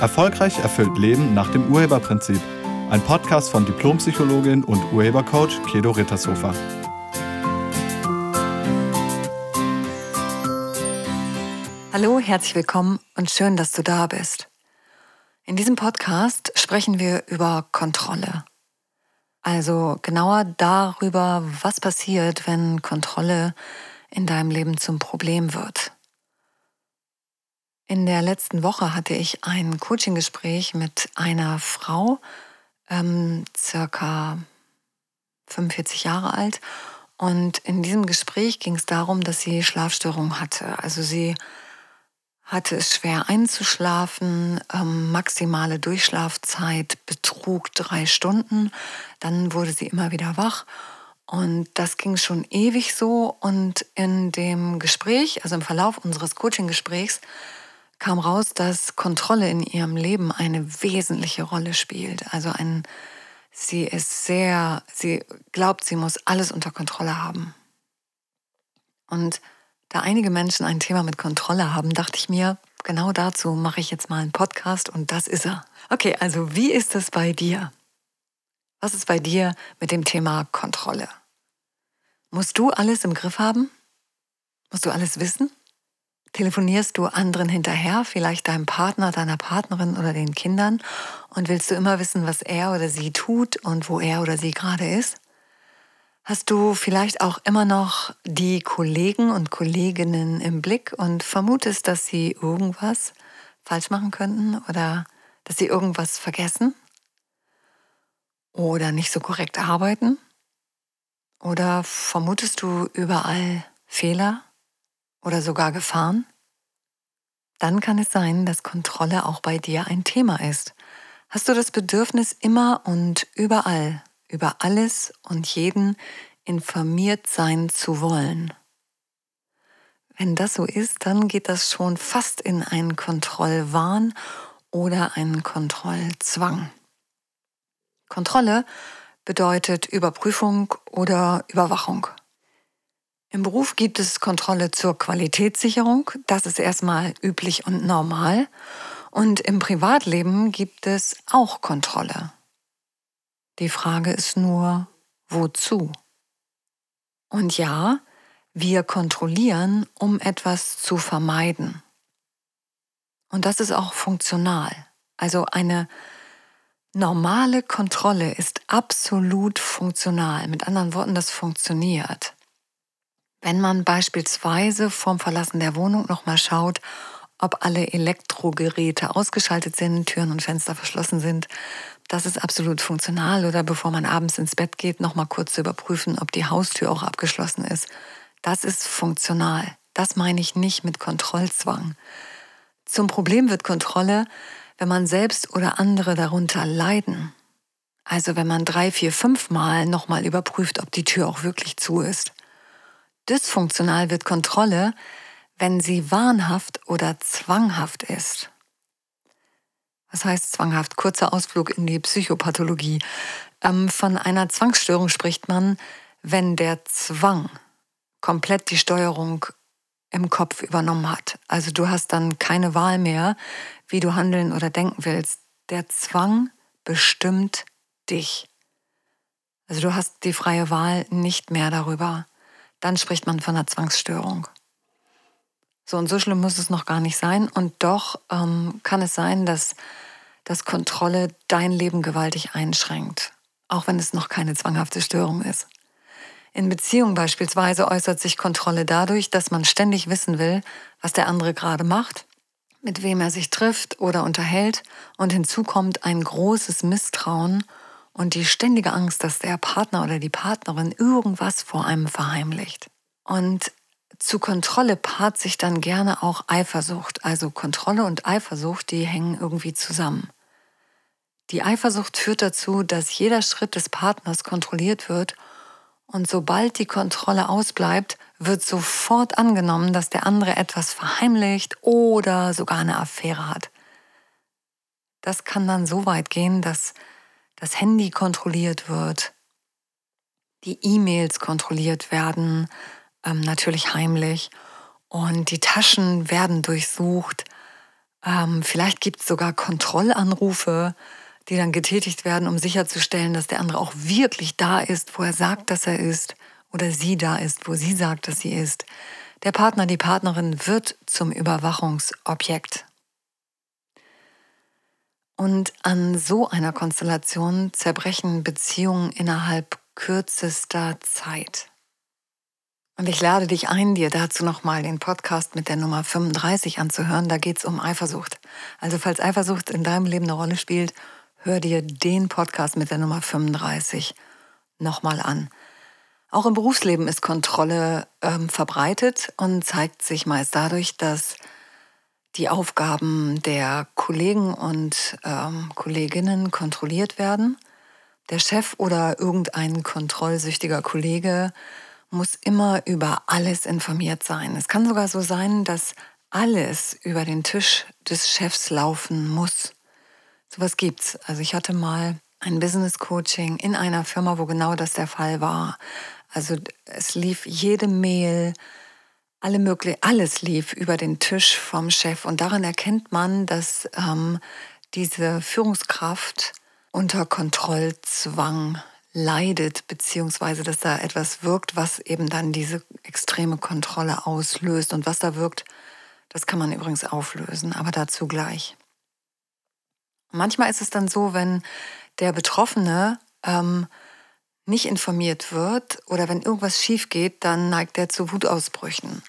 Erfolgreich erfüllt Leben nach dem Urheberprinzip. Ein Podcast von Diplompsychologin und Urhebercoach Kedo Rittershofer. Hallo, herzlich willkommen und schön, dass du da bist. In diesem Podcast sprechen wir über Kontrolle. Also genauer darüber, was passiert, wenn Kontrolle in deinem Leben zum Problem wird. In der letzten Woche hatte ich ein Coaching-Gespräch mit einer Frau, ähm, circa 45 Jahre alt. Und in diesem Gespräch ging es darum, dass sie Schlafstörungen hatte. Also sie hatte es schwer einzuschlafen, ähm, maximale Durchschlafzeit betrug drei Stunden. Dann wurde sie immer wieder wach. Und das ging schon ewig so. Und in dem Gespräch, also im Verlauf unseres Coaching-Gesprächs, kam raus, dass Kontrolle in ihrem Leben eine wesentliche Rolle spielt. Also ein, sie ist sehr, sie glaubt, sie muss alles unter Kontrolle haben. Und da einige Menschen ein Thema mit Kontrolle haben, dachte ich mir, genau dazu mache ich jetzt mal einen Podcast und das ist er. Okay, also wie ist es bei dir? Was ist bei dir mit dem Thema Kontrolle? Musst du alles im Griff haben? Musst du alles wissen? Telefonierst du anderen hinterher, vielleicht deinem Partner, deiner Partnerin oder den Kindern und willst du immer wissen, was er oder sie tut und wo er oder sie gerade ist? Hast du vielleicht auch immer noch die Kollegen und Kolleginnen im Blick und vermutest, dass sie irgendwas falsch machen könnten oder dass sie irgendwas vergessen oder nicht so korrekt arbeiten? Oder vermutest du überall Fehler oder sogar Gefahren? Dann kann es sein, dass Kontrolle auch bei dir ein Thema ist. Hast du das Bedürfnis, immer und überall, über alles und jeden informiert sein zu wollen? Wenn das so ist, dann geht das schon fast in einen Kontrollwahn oder einen Kontrollzwang. Kontrolle bedeutet Überprüfung oder Überwachung. Im Beruf gibt es Kontrolle zur Qualitätssicherung. Das ist erstmal üblich und normal. Und im Privatleben gibt es auch Kontrolle. Die Frage ist nur, wozu? Und ja, wir kontrollieren, um etwas zu vermeiden. Und das ist auch funktional. Also eine normale Kontrolle ist absolut funktional. Mit anderen Worten, das funktioniert. Wenn man beispielsweise vorm Verlassen der Wohnung nochmal schaut, ob alle Elektrogeräte ausgeschaltet sind, Türen und Fenster verschlossen sind, das ist absolut funktional. Oder bevor man abends ins Bett geht, nochmal kurz zu überprüfen, ob die Haustür auch abgeschlossen ist. Das ist funktional. Das meine ich nicht mit Kontrollzwang. Zum Problem wird Kontrolle, wenn man selbst oder andere darunter leiden. Also wenn man drei, vier, fünf Mal nochmal überprüft, ob die Tür auch wirklich zu ist. Dysfunktional wird Kontrolle, wenn sie wahnhaft oder zwanghaft ist. Was heißt zwanghaft? Kurzer Ausflug in die Psychopathologie. Ähm, von einer Zwangsstörung spricht man, wenn der Zwang komplett die Steuerung im Kopf übernommen hat. Also du hast dann keine Wahl mehr, wie du handeln oder denken willst. Der Zwang bestimmt dich. Also du hast die freie Wahl nicht mehr darüber dann spricht man von einer Zwangsstörung. So und so schlimm muss es noch gar nicht sein. Und doch ähm, kann es sein, dass, dass Kontrolle dein Leben gewaltig einschränkt, auch wenn es noch keine zwanghafte Störung ist. In Beziehungen beispielsweise äußert sich Kontrolle dadurch, dass man ständig wissen will, was der andere gerade macht, mit wem er sich trifft oder unterhält. Und hinzu kommt ein großes Misstrauen und die ständige Angst, dass der Partner oder die Partnerin irgendwas vor einem verheimlicht. Und zu Kontrolle paart sich dann gerne auch Eifersucht. Also Kontrolle und Eifersucht, die hängen irgendwie zusammen. Die Eifersucht führt dazu, dass jeder Schritt des Partners kontrolliert wird und sobald die Kontrolle ausbleibt, wird sofort angenommen, dass der andere etwas verheimlicht oder sogar eine Affäre hat. Das kann dann so weit gehen, dass das Handy kontrolliert wird, die E-Mails kontrolliert werden, ähm, natürlich heimlich, und die Taschen werden durchsucht. Ähm, vielleicht gibt es sogar Kontrollanrufe, die dann getätigt werden, um sicherzustellen, dass der andere auch wirklich da ist, wo er sagt, dass er ist, oder sie da ist, wo sie sagt, dass sie ist. Der Partner, die Partnerin wird zum Überwachungsobjekt. Und an so einer Konstellation zerbrechen Beziehungen innerhalb kürzester Zeit. Und ich lade dich ein, dir dazu nochmal den Podcast mit der Nummer 35 anzuhören. Da geht es um Eifersucht. Also falls Eifersucht in deinem Leben eine Rolle spielt, hör dir den Podcast mit der Nummer 35 nochmal an. Auch im Berufsleben ist Kontrolle ähm, verbreitet und zeigt sich meist dadurch, dass die Aufgaben der Kollegen und ähm, Kolleginnen kontrolliert werden. Der Chef oder irgendein kontrollsüchtiger Kollege muss immer über alles informiert sein. Es kann sogar so sein, dass alles über den Tisch des Chefs laufen muss. Sowas gibt's. Also ich hatte mal ein Business Coaching in einer Firma, wo genau das der Fall war. Also es lief jede Mail, alle mögliche, alles lief über den Tisch vom Chef. Und daran erkennt man, dass ähm, diese Führungskraft unter Kontrollzwang leidet, beziehungsweise dass da etwas wirkt, was eben dann diese extreme Kontrolle auslöst. Und was da wirkt, das kann man übrigens auflösen, aber dazu gleich. Manchmal ist es dann so, wenn der Betroffene ähm, nicht informiert wird oder wenn irgendwas schief geht, dann neigt er zu Wutausbrüchen.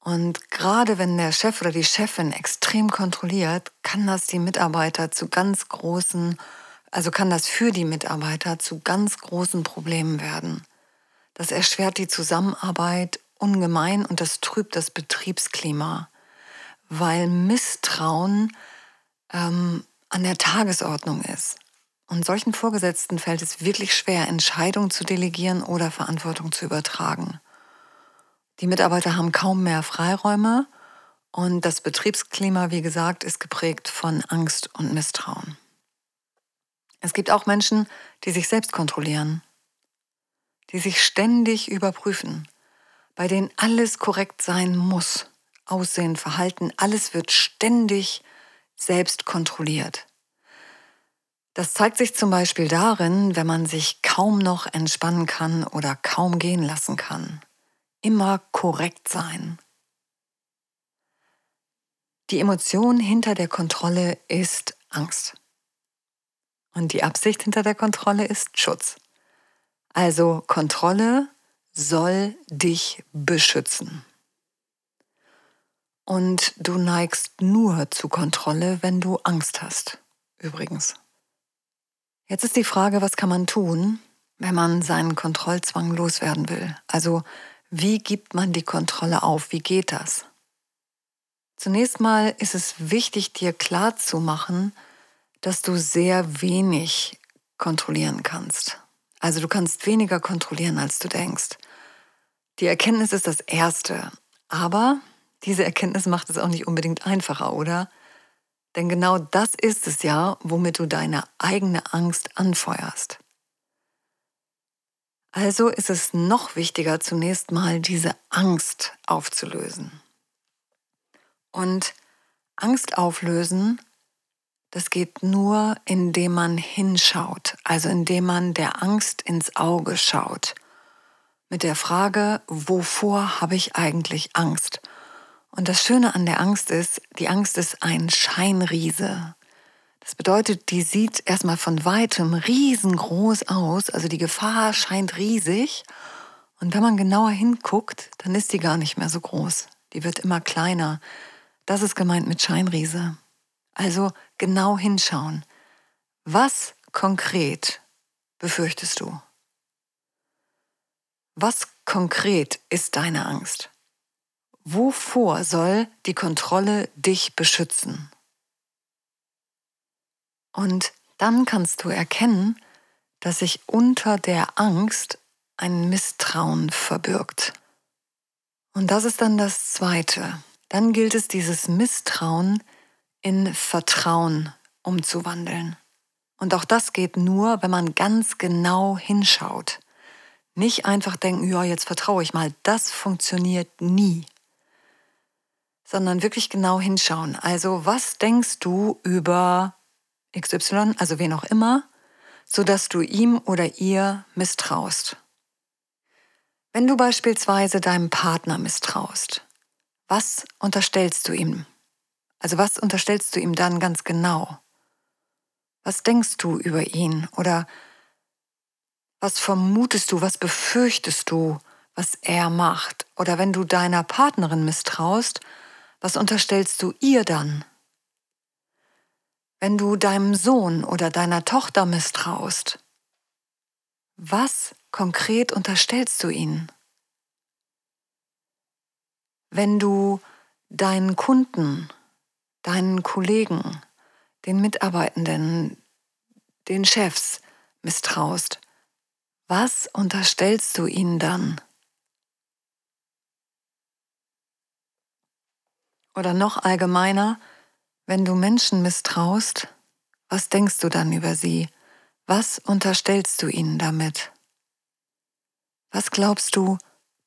Und gerade wenn der Chef oder die Chefin extrem kontrolliert, kann das die Mitarbeiter zu ganz großen also kann das für die Mitarbeiter zu ganz großen Problemen werden. Das erschwert die Zusammenarbeit ungemein und das trübt das Betriebsklima, weil Misstrauen ähm, an der Tagesordnung ist. Und solchen Vorgesetzten fällt es wirklich schwer, Entscheidungen zu delegieren oder Verantwortung zu übertragen. Die Mitarbeiter haben kaum mehr Freiräume und das Betriebsklima, wie gesagt, ist geprägt von Angst und Misstrauen. Es gibt auch Menschen, die sich selbst kontrollieren, die sich ständig überprüfen, bei denen alles korrekt sein muss. Aussehen, Verhalten, alles wird ständig selbst kontrolliert. Das zeigt sich zum Beispiel darin, wenn man sich kaum noch entspannen kann oder kaum gehen lassen kann. Immer korrekt sein. Die Emotion hinter der Kontrolle ist Angst. Und die Absicht hinter der Kontrolle ist Schutz. Also Kontrolle soll dich beschützen. Und du neigst nur zu Kontrolle, wenn du Angst hast. Übrigens. Jetzt ist die Frage, was kann man tun, wenn man seinen Kontrollzwang loswerden will? Also wie gibt man die Kontrolle auf? Wie geht das? Zunächst mal ist es wichtig, dir klar zu machen, dass du sehr wenig kontrollieren kannst. Also du kannst weniger kontrollieren, als du denkst. Die Erkenntnis ist das Erste. Aber diese Erkenntnis macht es auch nicht unbedingt einfacher, oder? Denn genau das ist es ja, womit du deine eigene Angst anfeuerst. Also ist es noch wichtiger, zunächst mal diese Angst aufzulösen. Und Angst auflösen das geht nur, indem man hinschaut, also indem man der Angst ins Auge schaut. Mit der Frage, wovor habe ich eigentlich Angst? Und das Schöne an der Angst ist, die Angst ist ein Scheinriese. Das bedeutet, die sieht erstmal von weitem riesengroß aus, also die Gefahr scheint riesig. Und wenn man genauer hinguckt, dann ist die gar nicht mehr so groß. Die wird immer kleiner. Das ist gemeint mit Scheinriese. Also genau hinschauen. Was konkret befürchtest du? Was konkret ist deine Angst? Wovor soll die Kontrolle dich beschützen? Und dann kannst du erkennen, dass sich unter der Angst ein Misstrauen verbirgt. Und das ist dann das Zweite. Dann gilt es, dieses Misstrauen in Vertrauen umzuwandeln. Und auch das geht nur, wenn man ganz genau hinschaut. Nicht einfach denken, ja, jetzt vertraue ich mal. Das funktioniert nie. Sondern wirklich genau hinschauen. Also was denkst du über XY, also wen auch immer, sodass du ihm oder ihr misstraust? Wenn du beispielsweise deinem Partner misstraust, was unterstellst du ihm? Also was unterstellst du ihm dann ganz genau? Was denkst du über ihn? Oder was vermutest du, was befürchtest du, was er macht? Oder wenn du deiner Partnerin misstraust, was unterstellst du ihr dann? Wenn du deinem Sohn oder deiner Tochter misstraust, was konkret unterstellst du ihnen? Wenn du deinen Kunden, deinen Kollegen, den Mitarbeitenden, den Chefs misstraust, was unterstellst du ihnen dann? Oder noch allgemeiner, wenn du Menschen misstraust, was denkst du dann über sie? Was unterstellst du ihnen damit? Was glaubst du,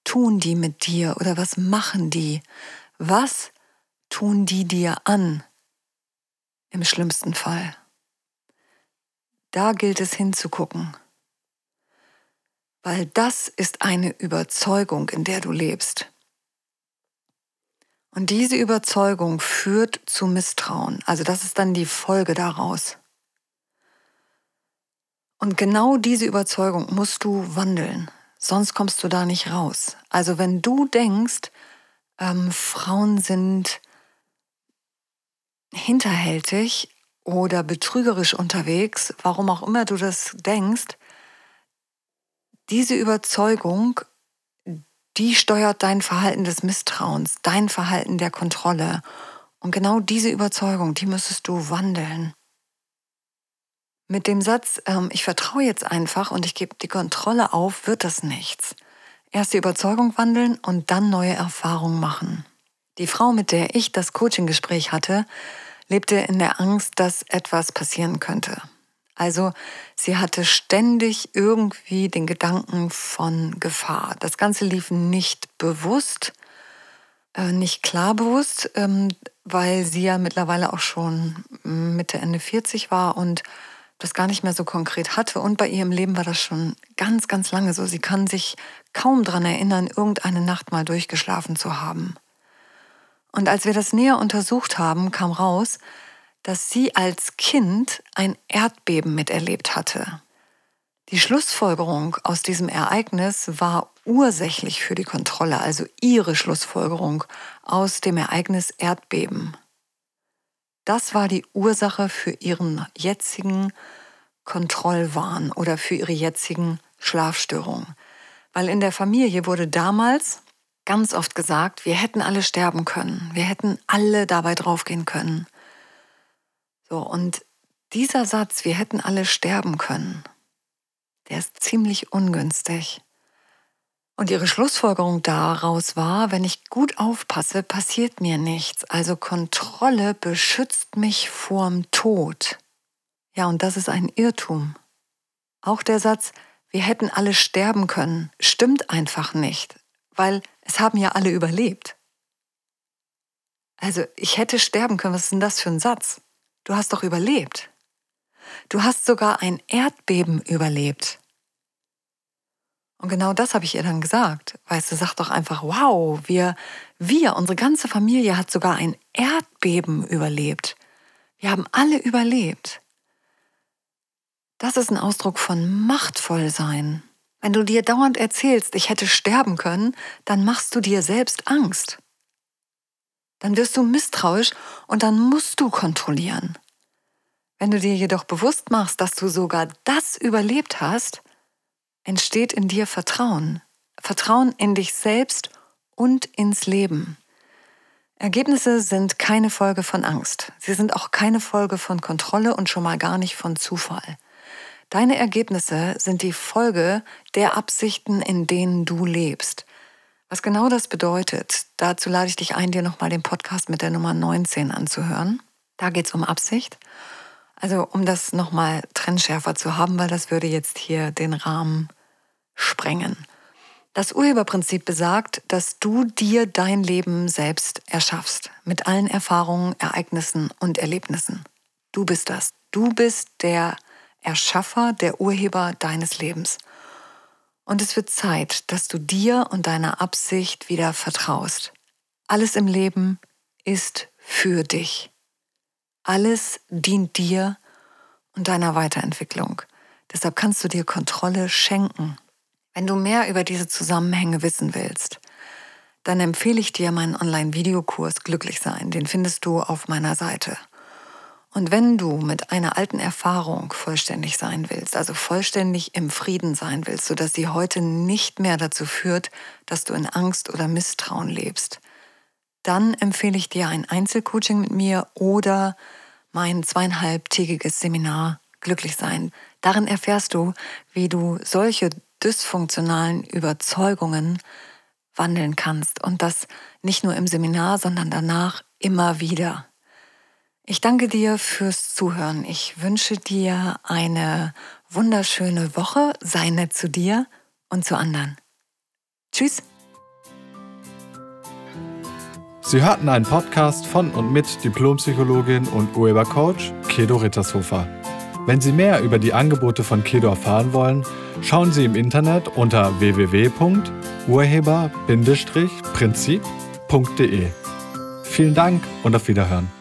tun die mit dir oder was machen die? Was tun die dir an? Im schlimmsten Fall. Da gilt es hinzugucken. Weil das ist eine Überzeugung, in der du lebst. Und diese Überzeugung führt zu Misstrauen. Also das ist dann die Folge daraus. Und genau diese Überzeugung musst du wandeln, sonst kommst du da nicht raus. Also wenn du denkst, ähm, Frauen sind hinterhältig oder betrügerisch unterwegs, warum auch immer du das denkst, diese Überzeugung die steuert dein Verhalten des Misstrauens, dein Verhalten der Kontrolle. Und genau diese Überzeugung, die müsstest du wandeln. Mit dem Satz, ähm, ich vertraue jetzt einfach und ich gebe die Kontrolle auf, wird das nichts. Erst die Überzeugung wandeln und dann neue Erfahrungen machen. Die Frau, mit der ich das Coaching-Gespräch hatte, lebte in der Angst, dass etwas passieren könnte. Also sie hatte ständig irgendwie den Gedanken von Gefahr. Das Ganze lief nicht bewusst, äh, nicht klar bewusst, ähm, weil sie ja mittlerweile auch schon Mitte, Ende 40 war und das gar nicht mehr so konkret hatte. Und bei ihrem Leben war das schon ganz, ganz lange so. Sie kann sich kaum daran erinnern, irgendeine Nacht mal durchgeschlafen zu haben. Und als wir das näher untersucht haben, kam raus, dass sie als Kind ein Erdbeben miterlebt hatte. Die Schlussfolgerung aus diesem Ereignis war ursächlich für die Kontrolle, also ihre Schlussfolgerung aus dem Ereignis Erdbeben. Das war die Ursache für ihren jetzigen Kontrollwahn oder für ihre jetzigen Schlafstörungen. Weil in der Familie wurde damals ganz oft gesagt, wir hätten alle sterben können, wir hätten alle dabei draufgehen können. So, und dieser Satz, wir hätten alle sterben können, der ist ziemlich ungünstig. Und ihre Schlussfolgerung daraus war, wenn ich gut aufpasse, passiert mir nichts. Also Kontrolle beschützt mich vorm Tod. Ja, und das ist ein Irrtum. Auch der Satz, wir hätten alle sterben können, stimmt einfach nicht, weil es haben ja alle überlebt. Also ich hätte sterben können, was ist denn das für ein Satz? Du hast doch überlebt. Du hast sogar ein Erdbeben überlebt. Und genau das habe ich ihr dann gesagt. Weißt du, sag doch einfach, wow, wir, wir, unsere ganze Familie hat sogar ein Erdbeben überlebt. Wir haben alle überlebt. Das ist ein Ausdruck von machtvoll sein. Wenn du dir dauernd erzählst, ich hätte sterben können, dann machst du dir selbst Angst. Dann wirst du misstrauisch und dann musst du kontrollieren. Wenn du dir jedoch bewusst machst, dass du sogar das überlebt hast, entsteht in dir Vertrauen. Vertrauen in dich selbst und ins Leben. Ergebnisse sind keine Folge von Angst. Sie sind auch keine Folge von Kontrolle und schon mal gar nicht von Zufall. Deine Ergebnisse sind die Folge der Absichten, in denen du lebst. Was genau das bedeutet, dazu lade ich dich ein, dir nochmal den Podcast mit der Nummer 19 anzuhören. Da geht es um Absicht. Also um das nochmal trennschärfer zu haben, weil das würde jetzt hier den Rahmen sprengen. Das Urheberprinzip besagt, dass du dir dein Leben selbst erschaffst, mit allen Erfahrungen, Ereignissen und Erlebnissen. Du bist das. Du bist der Erschaffer, der Urheber deines Lebens. Und es wird Zeit, dass du dir und deiner Absicht wieder vertraust. Alles im Leben ist für dich. Alles dient dir und deiner Weiterentwicklung. Deshalb kannst du dir Kontrolle schenken. Wenn du mehr über diese Zusammenhänge wissen willst, dann empfehle ich dir meinen Online-Videokurs Glücklich sein. Den findest du auf meiner Seite. Und wenn du mit einer alten Erfahrung vollständig sein willst, also vollständig im Frieden sein willst, sodass sie heute nicht mehr dazu führt, dass du in Angst oder Misstrauen lebst, dann empfehle ich dir ein Einzelcoaching mit mir oder mein zweieinhalbtägiges Seminar Glücklich sein. Darin erfährst du, wie du solche dysfunktionalen Überzeugungen wandeln kannst und das nicht nur im Seminar, sondern danach immer wieder. Ich danke dir fürs Zuhören. Ich wünsche dir eine wunderschöne Woche. Sei nett zu dir und zu anderen. Tschüss. Sie hörten einen Podcast von und mit Diplompsychologin und Urhebercoach Kedo Rittershofer. Wenn Sie mehr über die Angebote von Kedo erfahren wollen, schauen Sie im Internet unter www.urheber-prinzip.de. Vielen Dank und auf Wiederhören.